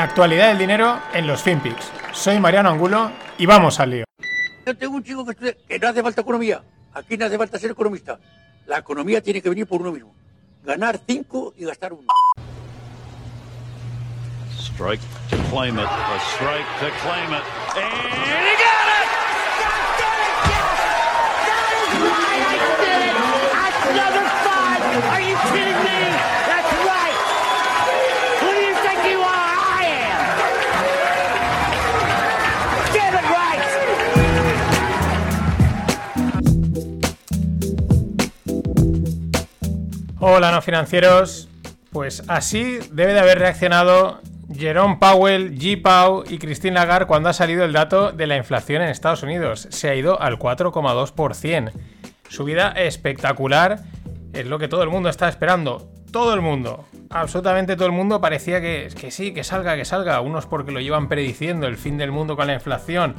La actualidad del dinero en los FinPix. Soy Mariano Angulo y vamos al lío. Yo tengo un chico que estudia que no hace falta economía. Aquí no hace falta ser economista. La economía tiene que venir por uno mismo. Ganar cinco y gastar uno. Strike to claim it. A strike to claim it. And he got it! That's number five. Are you kidding me? That's Hola, no financieros. Pues así debe de haber reaccionado Jerome Powell, G. Pau y Christine Lagarde cuando ha salido el dato de la inflación en Estados Unidos. Se ha ido al 4,2%. Subida espectacular. Es lo que todo el mundo está esperando. Todo el mundo. Absolutamente todo el mundo parecía que, que sí, que salga, que salga. Unos porque lo llevan prediciendo el fin del mundo con la inflación.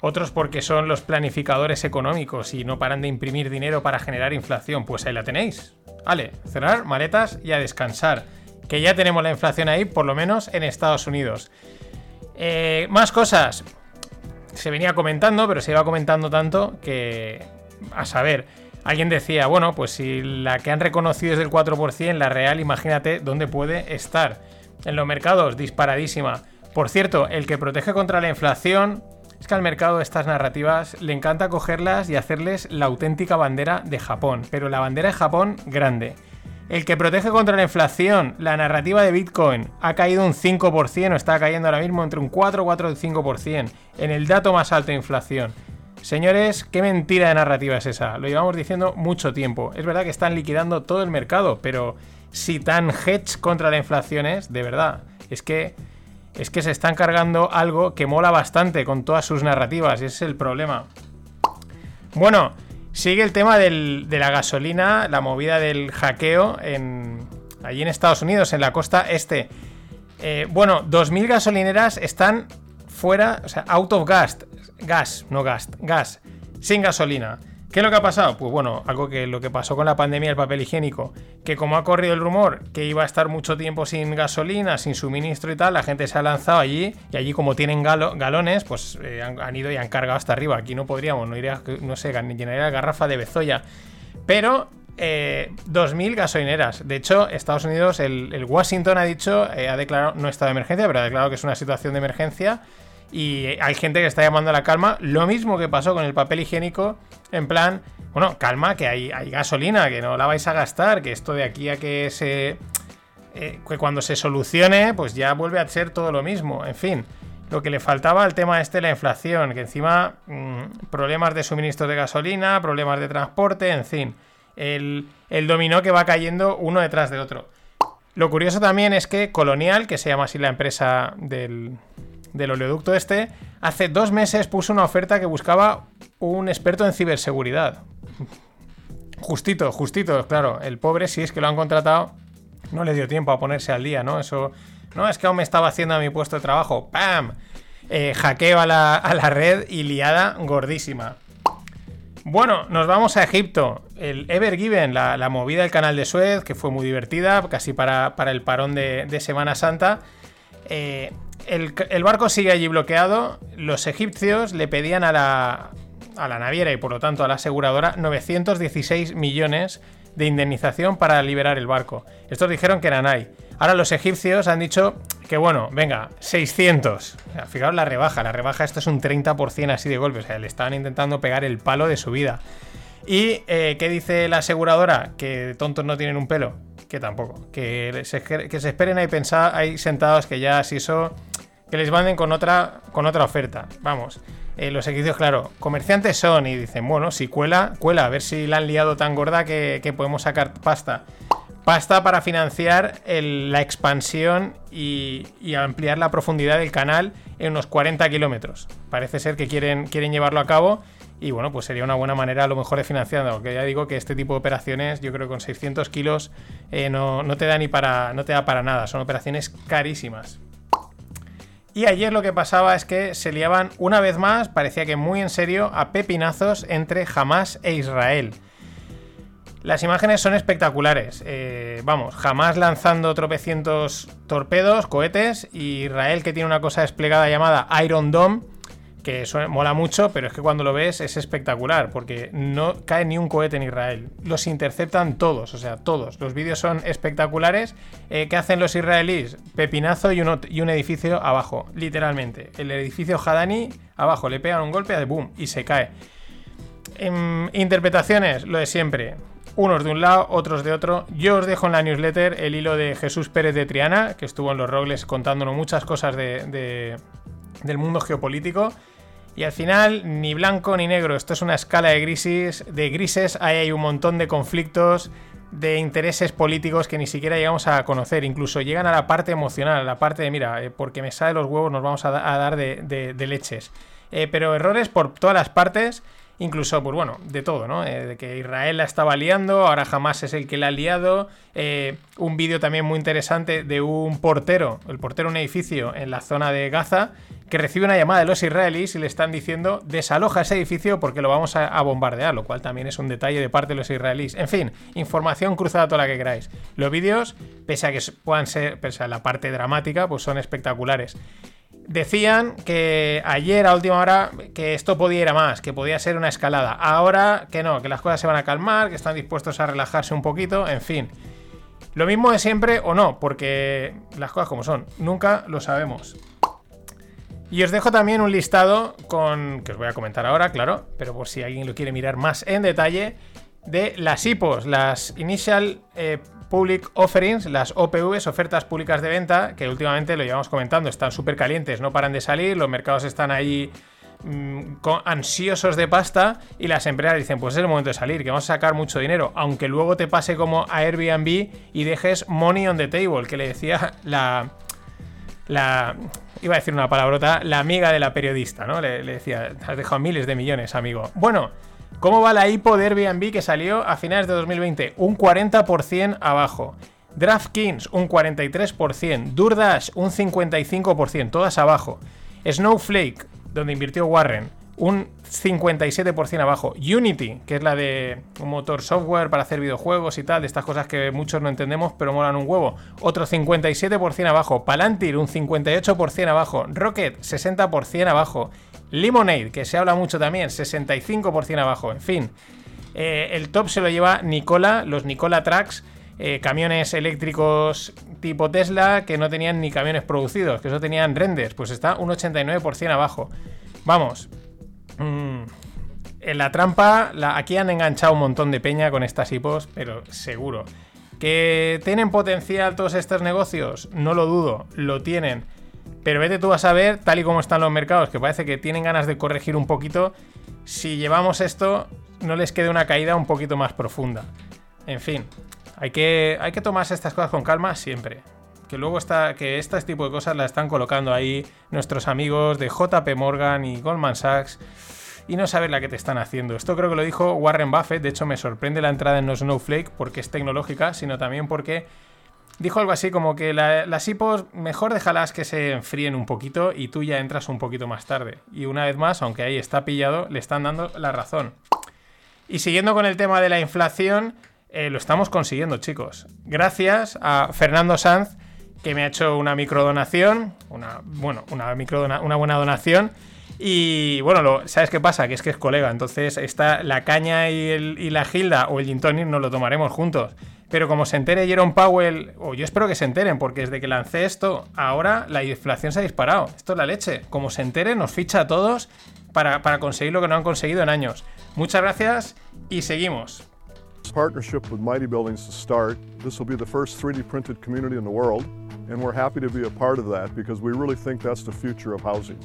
Otros porque son los planificadores económicos y no paran de imprimir dinero para generar inflación. Pues ahí la tenéis. Vale, cerrar maletas y a descansar. Que ya tenemos la inflación ahí, por lo menos en Estados Unidos. Eh, más cosas. Se venía comentando, pero se iba comentando tanto que. A saber, alguien decía, bueno, pues si la que han reconocido es del 4%, la real, imagínate dónde puede estar. En los mercados, disparadísima. Por cierto, el que protege contra la inflación es que al mercado estas narrativas le encanta cogerlas y hacerles la auténtica bandera de Japón, pero la bandera de Japón grande. El que protege contra la inflación, la narrativa de Bitcoin, ha caído un 5% o está cayendo ahora mismo entre un 4, 4 y 5% en el dato más alto de inflación. Señores, qué mentira de narrativa es esa. Lo llevamos diciendo mucho tiempo. Es verdad que están liquidando todo el mercado, pero si tan hedge contra la inflación es, de verdad, es que es que se están cargando algo que mola bastante con todas sus narrativas, y ese es el problema. Bueno, sigue el tema del- de la gasolina, la movida del hackeo en, allí en Estados Unidos, en la costa este. Eh, bueno, 2.000 gasolineras están fuera, o sea, out of gas, gas, no gas, gas, sin gasolina. ¿Qué es lo que ha pasado? Pues bueno, algo que lo que pasó con la pandemia del papel higiénico, que como ha corrido el rumor que iba a estar mucho tiempo sin gasolina, sin suministro y tal, la gente se ha lanzado allí y allí como tienen galo- galones, pues eh, han, ido y han cargado hasta arriba. Aquí no podríamos, no iría, no sé, llenaría la garrafa de bezoya. Pero eh, 2.000 gasolineras. De hecho, Estados Unidos, el, el Washington ha dicho, eh, ha declarado, no estado de emergencia, pero ha declarado que es una situación de emergencia. Y hay gente que está llamando a la calma. Lo mismo que pasó con el papel higiénico. En plan, bueno, calma, que hay, hay gasolina, que no la vais a gastar, que esto de aquí a que se. eh, que cuando se solucione, pues ya vuelve a ser todo lo mismo. En fin, lo que le faltaba al tema este, la inflación, que encima mm, problemas de suministro de gasolina, problemas de transporte, en fin, el, el dominó que va cayendo uno detrás del otro. Lo curioso también es que Colonial, que se llama así la empresa del, del oleoducto este, hace dos meses puso una oferta que buscaba un experto en ciberseguridad. Justito, justito, claro. El pobre, si es que lo han contratado, no le dio tiempo a ponerse al día, ¿no? Eso. No, es que aún me estaba haciendo a mi puesto de trabajo. ¡Pam! Eh, hackeo a la, a la red y liada gordísima. Bueno, nos vamos a Egipto. El Ever Given, la, la movida del canal de Suez, que fue muy divertida, casi para, para el parón de, de Semana Santa. Eh, el, barco sigue allí bloqueado. Los egipcios le pedían a la, a la naviera y por lo tanto a la aseguradora 916 millones de indemnización para liberar el barco. Estos dijeron que eran ahí. Ahora los egipcios han dicho que bueno, venga, 600. O sea, fijaros la rebaja, la rebaja esto es un 30% así de golpe, o sea, le estaban intentando pegar el palo de su vida. ¿Y eh, qué dice la aseguradora? Que tontos no tienen un pelo. Que tampoco. Que se, que se esperen ahí, pensar, ahí sentados que ya si eso... Que les manden con otra, con otra oferta. Vamos. Eh, los egipcios, claro, comerciantes son y dicen, bueno, si cuela, cuela, a ver si la han liado tan gorda que, que podemos sacar pasta. Pasta para financiar la expansión y, y ampliar la profundidad del canal en unos 40 kilómetros. Parece ser que quieren, quieren llevarlo a cabo y bueno, pues sería una buena manera a lo mejor de financiarlo. Aunque ya digo que este tipo de operaciones, yo creo que con 600 kilos eh, no, no te da ni para, no te da para nada. Son operaciones carísimas. Y ayer lo que pasaba es que se liaban una vez más, parecía que muy en serio, a pepinazos entre Hamas e Israel. Las imágenes son espectaculares. Eh, vamos, jamás lanzando tropecientos torpedos, cohetes, y Israel que tiene una cosa desplegada llamada Iron Dome, que mola mucho, pero es que cuando lo ves es espectacular, porque no cae ni un cohete en Israel. Los interceptan todos, o sea, todos. Los vídeos son espectaculares. Eh, ¿Qué hacen los israelíes? Pepinazo y, un edificio abajo, literalmente. El edificio Hadani abajo, le pegan un golpe de boom y se cae. En interpretaciones, lo de siempre unos de un lado, otros de otro. Yo os dejo en la newsletter el hilo de Jesús Pérez de Triana, que estuvo en los Rogles contándonos muchas cosas de, del mundo geopolítico. Y al final, ni blanco ni negro, esto es una escala de grises, de grises, ahí hay un montón de conflictos, de intereses políticos que ni siquiera llegamos a conocer, incluso llegan a la parte emocional, a la parte de, mira, eh, porque me sale los huevos nos vamos a, dar de, leches. Eh, pero errores por todas las partes incluso, pues bueno, de todo, ¿no? Eh, de que Israel la estaba liando, ahora jamás es el que la ha liado. Eh, un vídeo también muy interesante de un portero, el portero de un edificio en la zona de Gaza, que recibe una llamada de los israelíes y le están diciendo desaloja ese edificio porque lo vamos a, bombardear, lo cual también es un detalle de parte de los israelíes. En fin, información cruzada toda la que queráis. Los vídeos, pese a que puedan ser, pese a la parte dramática, pues son espectaculares. Decían que ayer a última hora que esto podía ir a más, que podía ser una escalada. Ahora que no, que las cosas se van a calmar, que están dispuestos a relajarse un poquito, en fin. Lo mismo de siempre o no, porque las cosas como son, nunca lo sabemos. Y os dejo también un listado con que os voy a comentar ahora, claro, pero por si alguien lo quiere mirar más en detalle, de las IPOs, las Initial eh, Public Offerings, las OPVs, ofertas públicas de venta, que últimamente lo llevamos comentando, están súper calientes, no paran de salir, los mercados están ahí mm, ansiosos de pasta y las empresas dicen, pues es el momento de salir, que vamos a sacar mucho dinero, aunque luego te pase como a Airbnb y dejes money on the table, que le decía la... la iba a decir una palabrota, la amiga de la periodista, ¿no? Le decía, has dejado miles de millones, amigo. Bueno, ¿Cómo va la IPO de Airbnb que salió a finales de 2020? Un 40% abajo. DraftKings un 43%, DoorDash un 55%, todas abajo. Snowflake, donde invirtió Warren, un 57% abajo. Unity, que es la de un motor software para hacer videojuegos y tal, de estas cosas que muchos no entendemos, pero molan un huevo. Otro 57% abajo. Palantir, un 58% abajo. Rocket, 60% abajo. Lemonade, que se habla mucho también, 65% abajo. En fin, eh, el top se lo lleva Nicola, los Nicola Trucks. Eh, camiones eléctricos tipo Tesla que no tenían ni camiones producidos, que eso tenían renders, pues está un 89% abajo. Vamos, mm, en la trampa, aquí han enganchado un montón de peña con estas hipos, pero seguro. ¿Que tienen potencial todos estos negocios? No lo dudo, lo tienen. Pero vete tú a saber, tal y como están los mercados, que parece que tienen ganas de corregir un poquito, si llevamos esto, no les quede una caída un poquito más profunda. En fin, hay que, hay que tomarse estas cosas con calma siempre. Que luego está, que este tipo de cosas las están colocando ahí nuestros amigos de JP Morgan y Goldman Sachs y no saber la que te están haciendo. Esto creo que lo dijo Warren Buffett, de hecho me sorprende la entrada en los Snowflake porque es tecnológica, sino también porque dijo algo así como que las hipos mejor déjalas que se enfríen un poquito y tú ya entras un poquito más tarde. Y una vez más, aunque ahí está pillado, le están dando la razón. Y siguiendo con el tema de la inflación, eh, lo estamos consiguiendo, chicos. Gracias a Fernando Sanz, que me ha hecho una microdonación, una, bueno, una, una buena donación. Y bueno, ¿sabes qué pasa? Que es que es colega, entonces está la caña y, y la gilda o el gin tonic nos lo tomaremos juntos. Pero como se entere Jerome Powell, o yo espero que se enteren, porque desde que lancé esto, ahora la inflación se ha disparado. Esto es la leche. Como se entere, nos ficha a todos para, para conseguir lo que no han conseguido en años. Muchas gracias y seguimos. Partnership with Mighty Buildings to start. This will be the first 3D printed community in the world, and we're happy to be a part of that because we really think that's the future of housing.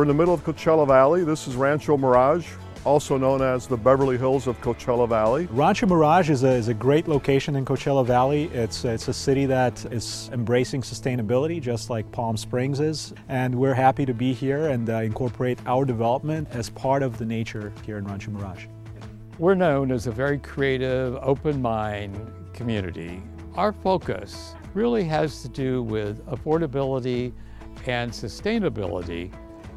We're in the middle of Coachella Valley. This is Rancho Mirage, also known as the Beverly Hills of Coachella Valley. Rancho Mirage is a, is a great location in Coachella Valley. It's, it's a city that is embracing sustainability just like Palm Springs is. And we're happy to be here and uh, incorporate our development as part of the nature here in Rancho Mirage. We're known as a very creative, open mind community. Our focus really has to do with affordability and sustainability.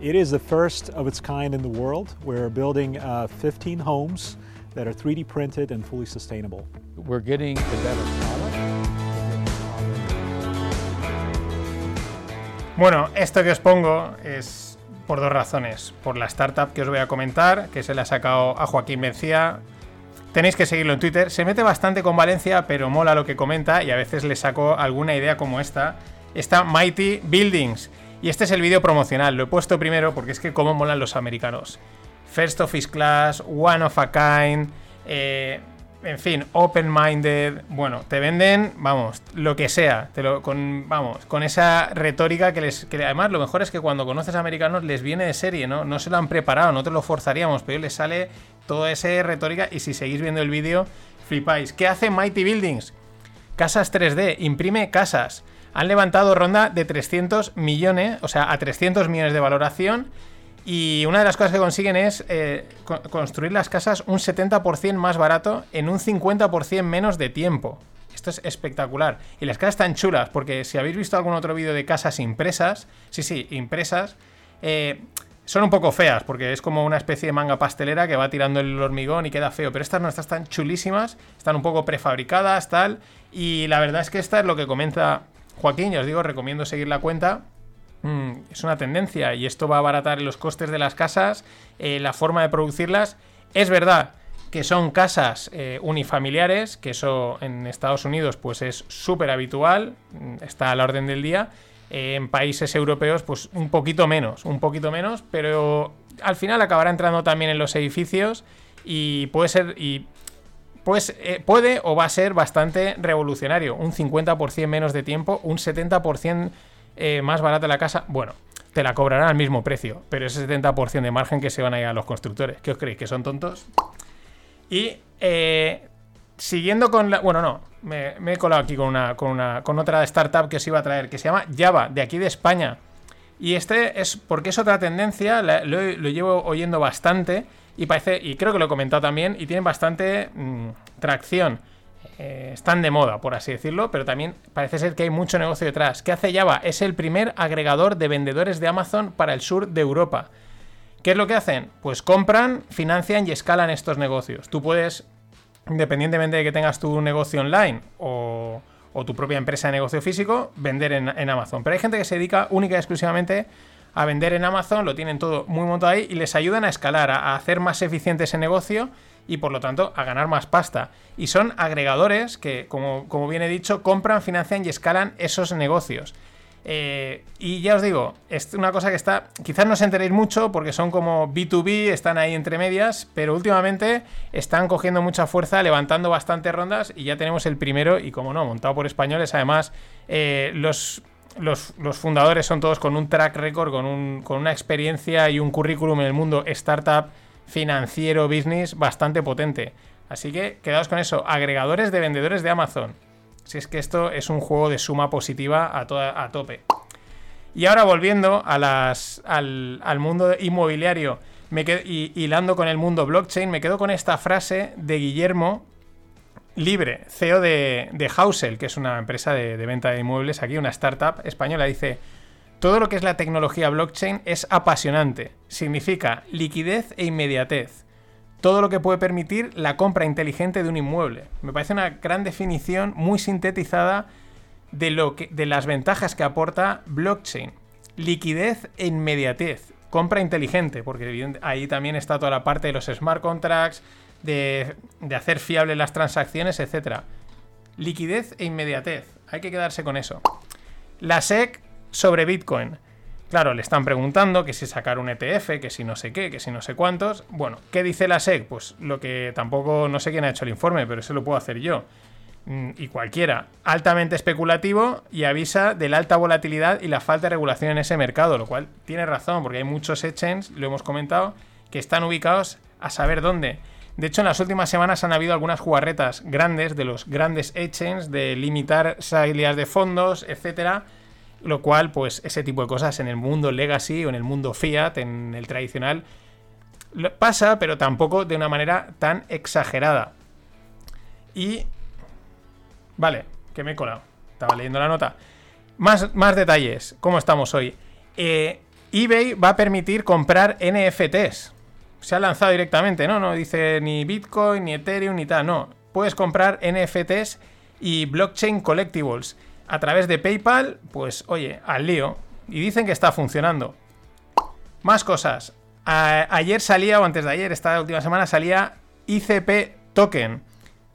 It is the first of its kind in the world. We're building uh, 15 homes that are 3D printed and fully sustainable. We're getting a better product. Bueno, esto que os pongo es por dos razones. Por la startup que os voy a comentar, que se le ha sacado a Joaquín Mencía. Tenéis que seguirlo en Twitter. Se mete bastante con Valencia, pero mola lo que comenta y a veces le saco alguna idea como esta. Esta Mighty Buildings. Y este es el vídeo promocional. Lo he puesto primero porque es que cómo molan los americanos. First Office Class, One of a Kind, eh, en fin, open-minded. Bueno, te venden, vamos, lo que sea. Te lo, con, vamos, con esa retórica que les. Además, lo mejor es que cuando conoces a americanos les viene de serie, ¿no? No se lo han preparado, no te lo forzaríamos, pero les sale toda esa retórica. Y si seguís viendo el vídeo, flipáis. ¿Qué hace Mighty Buildings? Casas 3D, imprime casas. Han levantado ronda de 300 millones, o sea, a 300 millones de valoración. Y una de las cosas que consiguen es eh, co- construir las casas un 70% más barato en un 50% menos de tiempo. Esto es espectacular. Y las casas están chulas, porque si habéis visto algún otro vídeo de casas impresas, sí, sí, impresas, eh, son un poco feas, porque es como una especie de manga pastelera que va tirando el hormigón y queda feo. Pero estas no, estas están chulísimas, están un poco prefabricadas, tal. Y la verdad es que esta es lo que comenta Joaquín, ya os digo, recomiendo seguir la cuenta. Mm, es una tendencia y esto va a abaratar los costes de las casas, eh, la forma de producirlas. Es verdad que son casas eh, unifamiliares, que eso en Estados Unidos pues es súper habitual, mm, está a la orden del día. Eh, en países europeos pues un poquito menos, un poquito menos, pero al final acabará entrando también en los edificios y puede ser y pues eh, puede o va a ser bastante revolucionario. Un 50% menos de tiempo, un 70% eh, más barata la casa. Bueno, te la cobrarán al mismo precio, pero ese 70% de margen que se van a ir a los constructores. ¿Qué os creéis? ¿Que son tontos? Y eh, siguiendo con la. Bueno, no, me, he colado aquí con, una, con, una, con otra startup que os iba a traer, que se llama Java, de aquí de España. Y este es porque es otra tendencia, lo llevo oyendo bastante y parece, y creo que lo he comentado también, y tienen bastante mm, tracción. Eh, están de moda, por así decirlo, pero también parece ser que hay mucho negocio detrás. ¿Qué hace Java? Es el primer agregador de vendedores de Amazon para el sur de Europa. ¿Qué es lo que hacen? Pues compran, financian y escalan estos negocios. Tú puedes, independientemente de que tengas tu negocio online o, o tu propia empresa de negocio físico, vender en, en Amazon. Pero hay gente que se dedica única y exclusivamente a vender en Amazon, lo tienen todo muy montado ahí y les ayudan a escalar, a, hacer más eficiente ese negocio y por lo tanto a ganar más pasta. Y son agregadores que, como, como bien he dicho, compran, financian y escalan esos negocios. Eh, y ya os digo, es una cosa que está. Quizás no os enteréis mucho porque son como B2B, están ahí entre medias, pero últimamente están cogiendo mucha fuerza, levantando bastantes rondas y ya tenemos el primero. Y como no, montado por españoles, además, eh, los, los, fundadores son todos con un track record, con, un- con una experiencia y un currículum en el mundo startup, financiero, business bastante potente. Así que quedaos con eso, agregadores de vendedores de Amazon. Si es que esto es un juego de suma positiva a, tope. Y ahora volviendo al, al mundo inmobiliario me quedo, y hilando con el mundo blockchain, me quedo con esta frase de Guillermo Libre, CEO de, de que es una empresa de, venta de inmuebles aquí, una startup española. Dice: Todo lo que es la tecnología blockchain es apasionante. Significa liquidez e inmediatez todo lo que puede permitir la compra inteligente de un inmueble. Me parece una gran definición muy sintetizada de, lo de las ventajas que aporta blockchain. Liquidez e inmediatez. Compra inteligente, porque ahí también está toda la parte de los smart contracts, de, hacer fiables las transacciones, etc. Liquidez e inmediatez. Hay que quedarse con eso. La SEC sobre Bitcoin. Claro, le están preguntando que si sacar un ETF, que si no sé qué, que si no sé cuántos. Bueno, ¿qué dice la SEC? Pues lo que tampoco no sé quién ha hecho el informe, pero eso lo puedo hacer yo. Mm, Y cualquiera. Altamente especulativo y avisa de la alta volatilidad y la falta de regulación en ese mercado, lo cual tiene razón, porque hay muchos exchanges, lo hemos comentado, que están ubicados a saber dónde. De hecho, en las últimas semanas han habido algunas jugarretas grandes de los grandes exchanges de limitar salidas de fondos, etcétera, lo cual, pues, ese tipo de cosas en el mundo legacy o en el mundo fiat, en el tradicional, pasa, pero tampoco de una manera tan exagerada. Y. Vale, que me he colado. estaba leyendo la nota. Más, más detalles, ¿cómo estamos hoy? Eh, eBay va a permitir comprar NFTs. Se ha lanzado directamente, ¿no? No dice ni Bitcoin, ni Ethereum, ni tal, no. Puedes comprar NFTs y blockchain collectibles. A través de PayPal, pues oye, al lío. Y dicen que está funcionando. Más cosas. Ayer salía, o antes de ayer, esta última semana, salía ICP Token.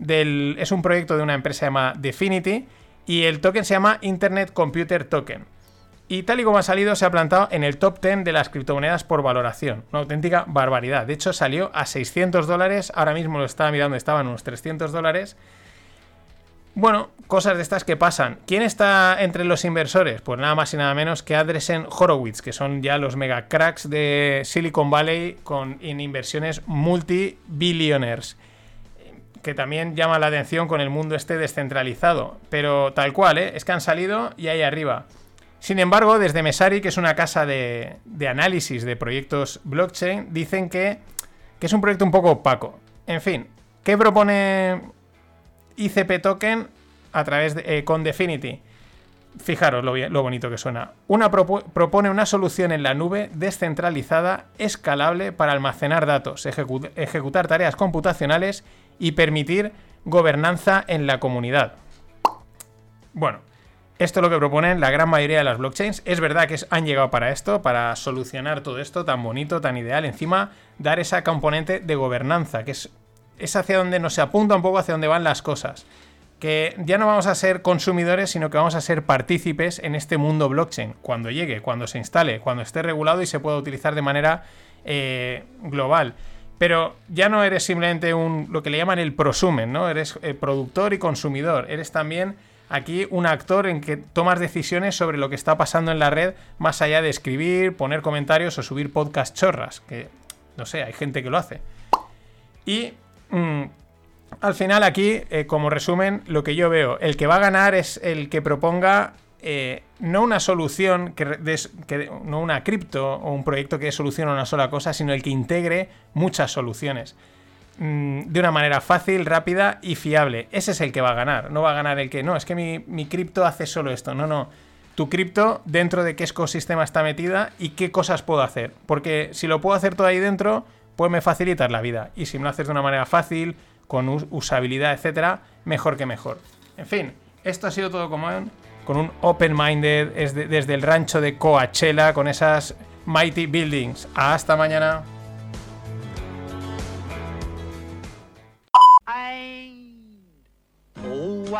Es un proyecto de una empresa llamada Definity. Y el token se llama Internet Computer Token. Y tal y como ha salido, se ha plantado en el top 10 de las criptomonedas por valoración. Una auténtica barbaridad. De hecho, salió a 600 dólares. Ahora mismo lo estaba mirando, estaban unos 300 dólares. Bueno, cosas de estas que pasan. ¿Quién está entre los inversores? Pues nada más y nada menos que Andresen Horowitz, que son ya los mega cracks de Silicon Valley con en inversiones multi-billionaires. Que también llama la atención con el mundo este descentralizado. Pero tal cual, ¿eh? es que han salido y ahí arriba. Sin embargo, desde Mesari, que es una casa de, análisis de proyectos blockchain, dicen que, es un proyecto un poco opaco. En fin, ¿qué propone ICP Token a través de, eh, con Definity. Fijaros lo, bonito que suena. Propone una solución en la nube descentralizada, escalable para almacenar datos, ejecu- ejecutar tareas computacionales y permitir gobernanza en la comunidad. Bueno, esto es lo que proponen la gran mayoría de las blockchains. Es verdad que han llegado para esto, para solucionar todo esto tan bonito, tan ideal. Encima, dar esa componente de gobernanza, que es, es hacia donde nos apunta un poco hacia donde van las cosas. Que ya no vamos a ser consumidores, sino que vamos a ser partícipes en este mundo blockchain. Cuando llegue, cuando se instale, cuando esté regulado y se pueda utilizar de manera eh, global. Pero ya no eres simplemente un lo que le llaman el prosumen, ¿no? Eres eh, productor y consumidor. Eres también aquí un actor en que tomas decisiones sobre lo que está pasando en la red, más allá de escribir, poner comentarios o subir podcast chorras. Que no sé, hay gente que lo hace. Y mm, al final aquí, eh, como resumen, lo que yo veo, el que va a ganar es el que proponga eh, no una solución, que, que- no una cripto o un proyecto que solucione una sola cosa, sino el que integre muchas soluciones mm, de una manera fácil, rápida y fiable. Ese es el que va a ganar. No va a ganar el que, no, es que mi, cripto hace solo esto. No, no. Tu cripto, dentro de qué ecosistema está metida y qué cosas puedo hacer. Porque si lo puedo hacer todo ahí dentro, pues me facilitas la vida. Y si me lo haces de una manera fácil, con us- usabilidad, etcétera, mejor que mejor. En fin, esto ha sido todo como con un open-minded es de- desde el rancho de Coachella con esas mighty buildings. Hasta mañana.